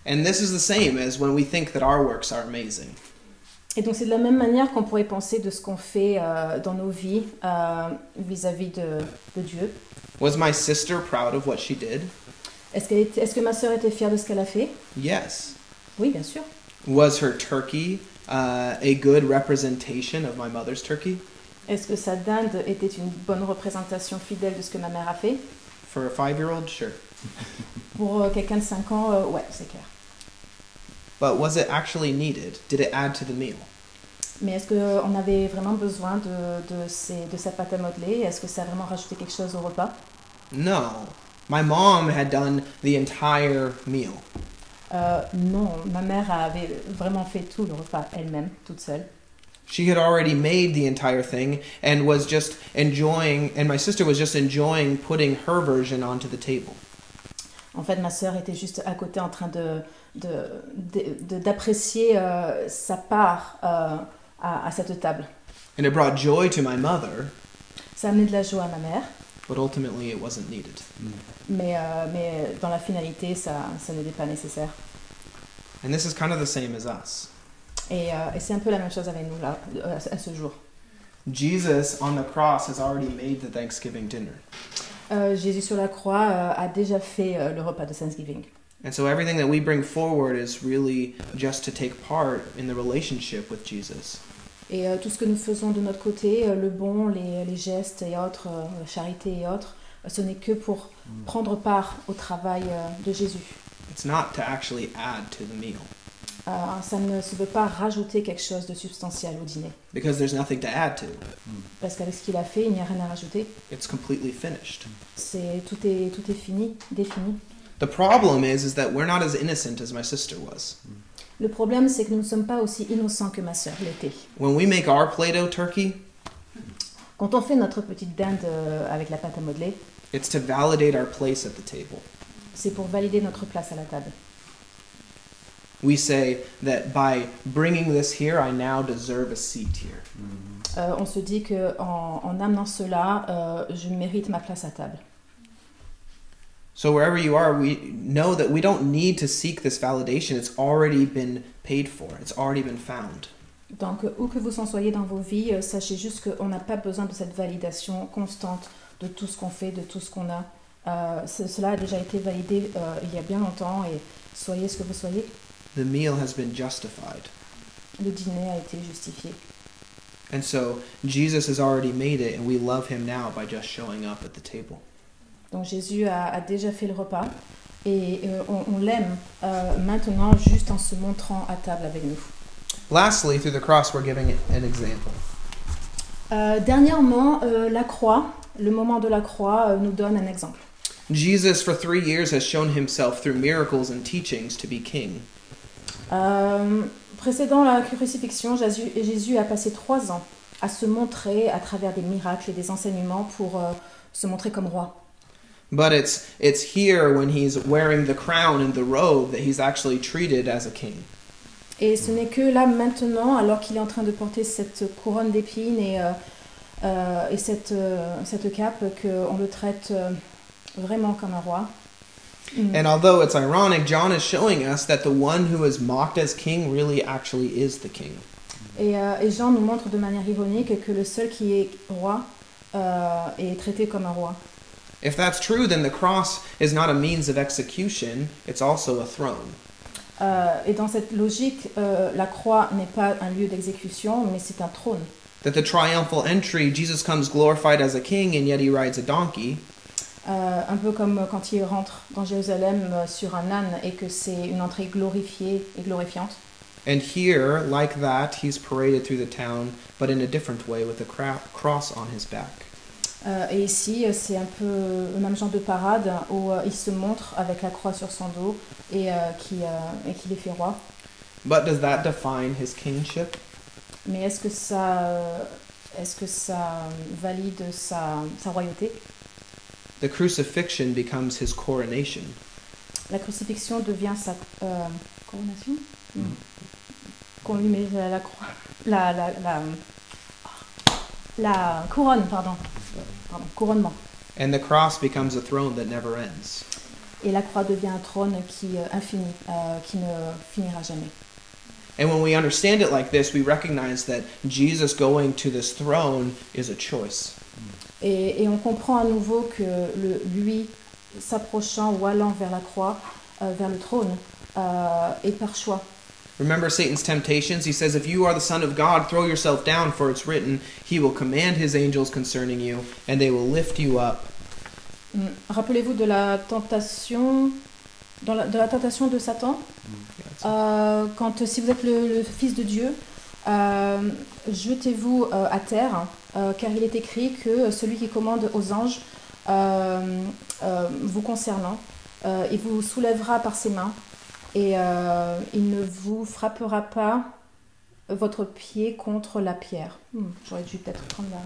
And this is the same as when we think that our works are amazing. Et donc c'est de la même manière qu'on pourrait penser de ce qu'on fait euh, dans nos vies euh, vis-à-vis de, de Dieu. Was my sister proud of what she did? Est-ce était- est-ce que ma sœur était fière de ce qu'elle a fait? Yes. Oui, bien sûr. Was her turkey uh, a good representation of my mother's turkey? Est-ce que sa dinde était une bonne représentation fidèle de ce que ma mère a fait? For a sure. Pour euh, quelqu'un de 5 ans, euh, ouais, c'est clair. But was it actually needed? Did it add to the meal? Mais est-ce qu'on avait vraiment besoin de, de, ces, de sa pâte à modeler? Est-ce que ça a vraiment rajouté quelque chose au repas? No. My mom had done the entire meal. Euh, Non, ma mère avait vraiment fait tout le repas elle-même, toute seule. She had already made the entire thing and was just enjoying, and my sister was just enjoying putting her version onto the table. En fait, ma sœur était juste à côté en train de de- de- de- d'apprécier euh, sa part euh, à, à cette table. And it brought joy to my mother, Ça a amené de la joie à ma mère, but ultimately it wasn't needed. mais, euh, mais dans la finalité, ça, ça n'était pas nécessaire. And this is kind of the same as us. Et, euh, et c'est un peu la même chose avec nous là, euh, à ce jour. Jesus on the cross has already made the Thanksgiving dinner. Euh, Jésus sur la croix euh, a déjà fait euh, le repas de Thanksgiving. And so everything that we bring forward is really just to take part in the relationship with Jesus. Et tout ce que nous faisons de notre côté, le bon, les, les gestes et autres, charité et autres, ce n'est que pour prendre part au travail de Jésus. It's not to actually add to the meal Euh, ça ne se veut pas rajouter quelque chose de substantiel au dîner. because there's nothing to add to. Parce qu'avec ce qu'il a fait, il n'y a rien à rajouter. It's completely finished. C'est, tout, est, tout est fini, défini. The problem is is that we're not as innocent as my sister was. Le problème, c'est que nous ne sommes pas aussi innocents que ma sœur l'était. When we make our Play-Doh turkey, Quand on fait notre petite dinde euh, avec la pâte à modeler, it's to validate our place at the table. c'est pour valider notre place à la table. We say that by bringing this here, I now deserve a seat here. Euh, on se dit que en, en amenant cela, euh, je mérite ma place à table. So wherever you are, we know that we don't need to seek this validation. It's already been paid for. It's already been found. Donc, où que vous en soyez dans vos vies, euh, sachez juste qu'on n'a pas besoin de cette validation constante de tout ce qu'on fait, de tout ce qu'on a. Euh, ce- cela a déjà été validé il y a bien longtemps et soyez ce que vous soyez, The meal has been justified. le dîner a été justifié. And so Jesus has already made it, and we love him now by just showing up at the table. Donc Jésus a, a déjà fait le repas et euh, on, on l'aime euh, maintenant juste en se montrant à table avec nous. Lastly, through the cross, we're giving an example. Euh, dernièrement, euh, la croix, le moment de la croix euh, nous donne un exemple. Jesus, for three years, has shown himself through miracles and teachings to be king. Euh, précédant la crucifixion, Jésus, Jésus a passé trois ans à se montrer à travers des miracles et des enseignements pour euh, se montrer comme roi. But it's, it's here when he's wearing the crown and the robe that he's actually treated as a king. Et ce n'est que là maintenant, alors qu'il est en train de porter cette couronne d'épines et, euh, euh, et cette, cette cape, qu'on le traite vraiment comme un roi. Mm. And although it's ironic, John is showing us that the one who is mocked as king really actually is the king. Et, euh, et Jean nous montre de manière ironique que le seul qui est roi euh, est traité comme un roi. If that's true, then the cross is not a means of execution, it's also a throne. Euh, et dans cette logique, euh, la croix n'est pas un lieu d'exécution, mais c'est un trône. That the triumphal entry, Jesus comes glorified as a king, and yet he rides a donkey. Euh, un peu comme quand il rentre dans Jérusalem euh, sur un âne et que c'est une entrée glorifiée et glorifiante. And here, like that, he's paraded through the town, but in a different way with a cross on his back. Euh, et ici, euh, c'est un peu le même genre de parade où euh, il se montre avec la croix sur son dos et, euh, qui, euh, et qu'il est fait roi. But does that define his kingship? Mais est-ce que ça, est-ce que ça valide sa, sa royauté? The crucifixion becomes his coronation. La crucifixion devient sa euh, coronation Non. Qu'on lui met la, la croix. La, la, la, la couronne, pardon. Pardon, couronnement. And the cross becomes a throne that never ends. Et la croix devient un trône qui euh, infini, euh, qui ne finira jamais. And when we understand it like this, we recognize that Jesus going to this throne is a choice. Mm. Et, et on comprend à nouveau que le, lui s'approchant ou allant vers la croix, euh, vers le trône, euh, est par choix. Remember Satan's temptations? He says, If you are the Son of God, throw yourself down, for it's written, He will command His angels concerning you, and they will lift you up. Mm. Rappelez-vous de la tentation, dans la, de la tentation de Satan, Euh, quand si vous êtes le, le fils de Dieu, euh, jetez-vous euh, à terre, euh, car il est écrit que celui qui commande aux anges euh, euh, vous concernant, euh, il vous soulèvera par ses mains et euh, il ne vous frappera pas votre pied contre la pierre. Hmm, J'aurais dû peut-être prendre la.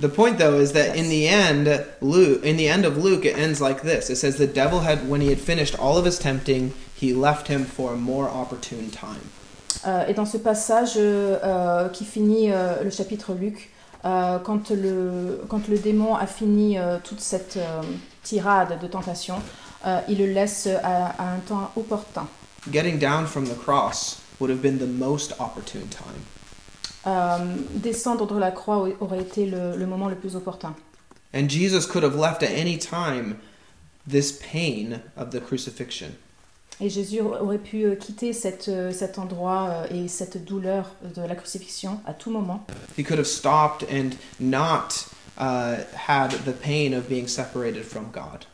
The point, though, is that in the end, Luke, in the end of Luke, it ends like this. It says, The devil had, when he had finished all of his tempting, he left him for a more opportune time. Euh, et dans ce passage euh, euh, qui finit le chapitre Luc, quand, le, quand le démon a fini toute cette tirade de tentation, il le laisse à, à un temps opportun. Getting down from the cross would have been the most opportune time. Euh, descendre de la croix au- aurait été le, le moment le plus opportun. And Jesus could have left at any time this pain of the crucifixion. Et Jésus aurait pu euh, quitter cette, euh, cet endroit euh, et cette douleur de la crucifixion à tout moment. He could have stopped and not uh, had the pain of being separated from God.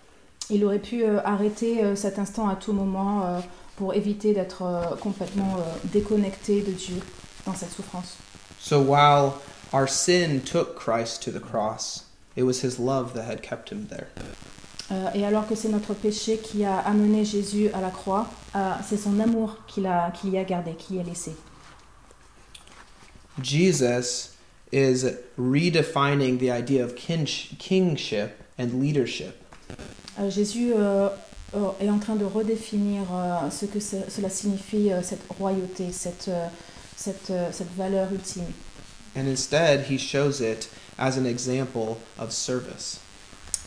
Il aurait pu euh, arrêter euh, cet instant à tout moment euh, pour éviter d'être complètement déconnecté de Dieu dans cette souffrance. So while our sin took Christ to the cross, it was his love that had kept him there. Euh, et alors que c'est notre péché qui a amené Jésus à la croix, euh, c'est son amour qu'il a, qu'il y a gardé, qui y a laissé. Jesus is redefining the idea of kingship and leadership. Euh, Jésus euh, est en train de redéfinir euh, ce que ce- cela signifie, euh, cette royauté, cette, cette, cette valeur ultime. And instead, he shows it as an example of service.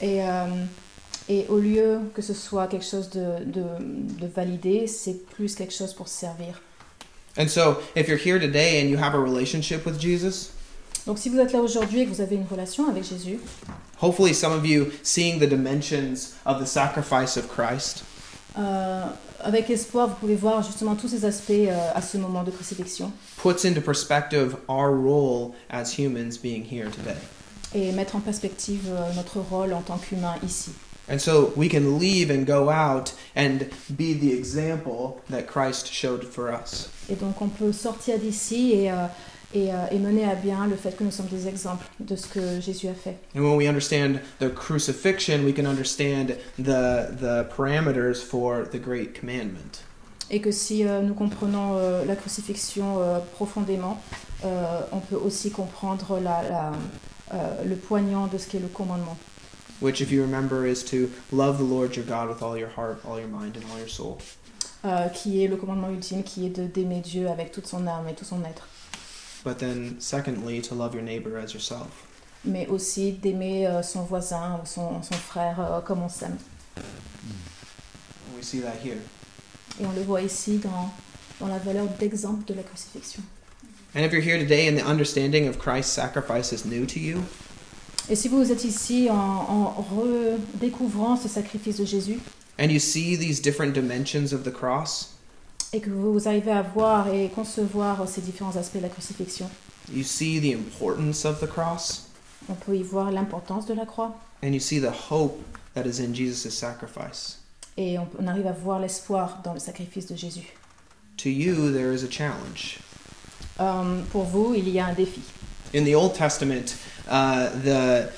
Et, et au lieu que ce soit quelque chose de, de, de validé, c'est plus quelque chose pour servir. And so, if you're here today and you have a relationship with Jesus, Donc si vous êtes là aujourd'hui et que vous avez une relation avec Jésus, hopefully some of you seeing the dimensions of the sacrifice of Christ, euh, avec espoir, vous pouvez voir justement tous ces aspects euh, à ce moment de crucifixion puts into perspective our role as humans being here today. et mettre en perspective euh, notre rôle en tant qu'humain ici. And so we can leave and go out and be the example that Christ showed for us. Et donc on peut sortir d'ici et, euh, et, euh, et mener à bien le fait que nous sommes des exemples de ce que Jésus a fait. And when we understand the crucifixion, we can understand the the parameters for the great commandment. Et que si euh, nous comprenons euh, la crucifixion euh, profondément, euh, on peut aussi comprendre la, la, euh, le poignant de ce qu'est le commandement. Which, if you remember, is to love the Lord your God with all your heart, all your mind, and all your soul. euh, qui est le commandement ultime, qui est de d'aimer Dieu avec toute son âme et tout son être, But then, secondly, to love your neighbor as yourself. mais aussi d'aimer euh, son voisin ou son, son frère euh, comme on s'aime. We see that here. Et on le voit ici dans, dans la valeur d'exemple de la crucifixion. And if you're here today and the understanding of Christ's sacrifice is new to you, Et si vous êtes ici en, en redécouvrant ce sacrifice de Jésus and you see these different dimensions of the cross, et que vous arrivez à voir et concevoir ces différents aspects de la crucifixion, you see the importance of the cross, on peut y voir l'importance de la croix and you see the hope that is in Jesus' sacrifice. et on, on arrive à voir l'espoir dans le sacrifice de Jésus. To you, there is a challenge. Euh, pour vous, il y a un défi. In the Old Testament, uh, the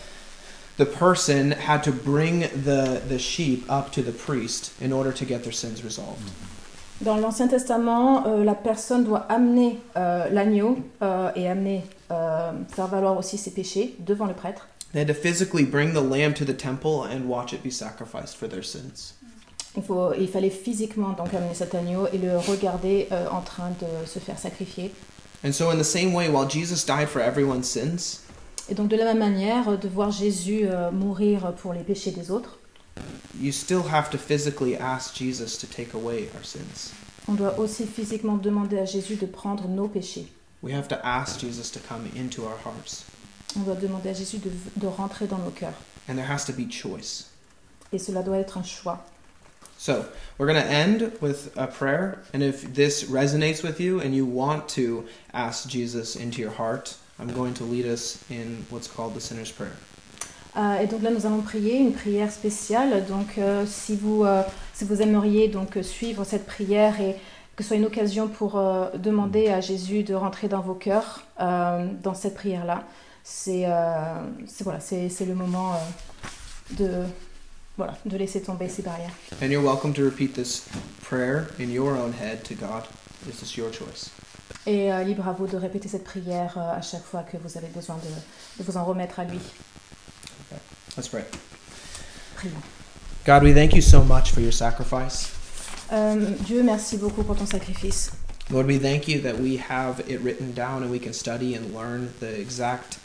the person had to bring the the sheep up to the priest in order to get their sins resolved. Dans l'Ancien Testament, euh, la personne doit amener euh, l'agneau euh, et amener, euh, faire valoir aussi ses péchés devant le prêtre. They had to physically bring the lamb to the temple and watch it be sacrificed for their sins. Il, faut, il fallait physiquement donc amener cet agneau et le regarder euh, en train de se faire sacrifier. And so, in the same way, while Jesus died for everyone's sins, Et donc de la même manière, de voir Jésus euh, mourir pour les péchés des autres, you still have to physically ask Jesus to take away our sins. On doit aussi physiquement demander à Jésus de prendre nos péchés. We have to ask Jesus to come into our hearts. On doit demander à Jésus de, de rentrer dans nos cœurs. And there has to be choice. Et cela doit être un choix. So, we're going to end with a prayer. And if this resonates with you and you want to ask Jesus into your heart, I'm going to lead us in what's called the sinner's prayer. Euh, et donc là, nous allons prier une prière spéciale. Donc, euh, si, vous, euh, si vous aimeriez donc euh, suivre cette prière et que ce soit une occasion pour euh, demander à Jésus de rentrer dans vos cœurs euh, dans cette prière-là, c'est euh, c'est- voilà, c'est le moment de voilà, de laisser tomber ces barrières. And you're welcome to repeat this prayer in your own head to God. This is your choice? Et euh, libre à vous de répéter cette prière euh, à chaque fois que vous avez besoin de, de vous en remettre à lui. Let's pray. Prions. God, we thank you so much for your sacrifice. Euh, Dieu, merci beaucoup pour ton sacrifice. Lord, we thank you that we have it written down and we can study and learn the exact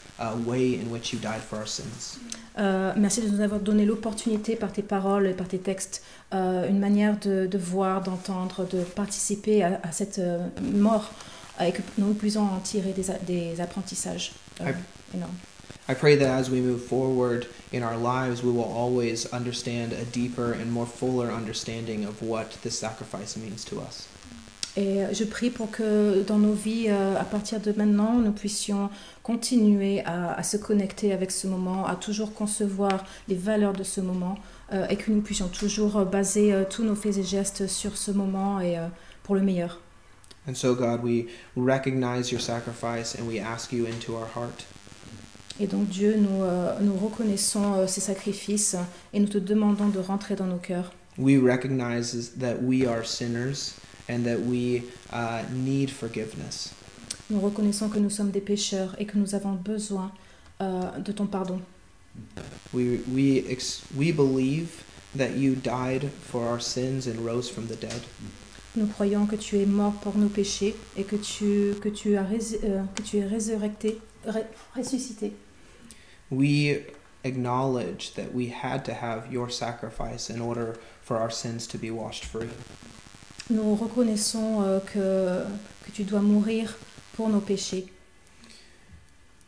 way in which you died for our sins. Euh, merci de nous avoir donné l'opportunité par tes paroles et par tes textes, euh, une manière de, de voir, d'entendre, de participer à, à cette euh, mort et que nous puissions en tirer des, des apprentissages euh, énormes. I pray that as we move forward in our lives, we will always understand a deeper and more fuller understanding of what this sacrifice means to us. Et je prie pour que dans nos vies, euh, à partir de maintenant, nous puissions continuer à, à se connecter avec ce moment, à toujours concevoir les valeurs de ce moment euh, et que nous puissions toujours euh, baser euh, tous nos faits et gestes sur ce moment et euh, pour le meilleur. And so, God, we recognize your sacrifice and we ask you into our heart. Et donc Dieu, nous, nous reconnaissons ces sacrifices et nous te demandons de rentrer dans nos cœurs. We recognize that we are sinners and that we uh, need forgiveness. Nous reconnaissons que nous sommes des pécheurs et que nous avons besoin euh, de ton pardon. We, we, ex- we believe that you died for our sins and rose from the dead. Nous croyons que tu es mort pour nos péchés et que tu, que tu, as rés- euh, que tu es résurrecté, ré- ressuscité. We acknowledge that we had to have your sacrifice in order for our sins to be washed free. Nous reconnaissons euh, que, que tu dois mourir pour nos péchés.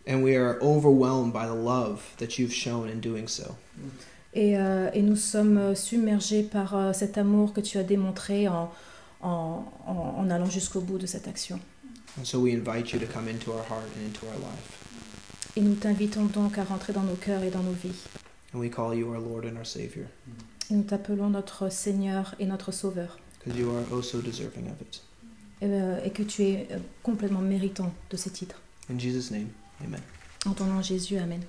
And we are overwhelmed by the love that you've shown in doing so. Et, euh, et nous sommes euh, submergés par euh, cet amour que tu as démontré en, en, en- en allant jusqu'au bout de cette action. And so we invite you to come into our heart and into our life. Et nous t'invitons donc à rentrer dans nos cœurs et dans nos vies. And we call you our Lord and our Savior Et nous t'appelons notre Seigneur et notre Sauveur. because you are oh so deserving of it. Et, euh, et que tu es euh, complètement méritant de ces titres. In Jesus' name, amen. En ton nom Jésus. Amen.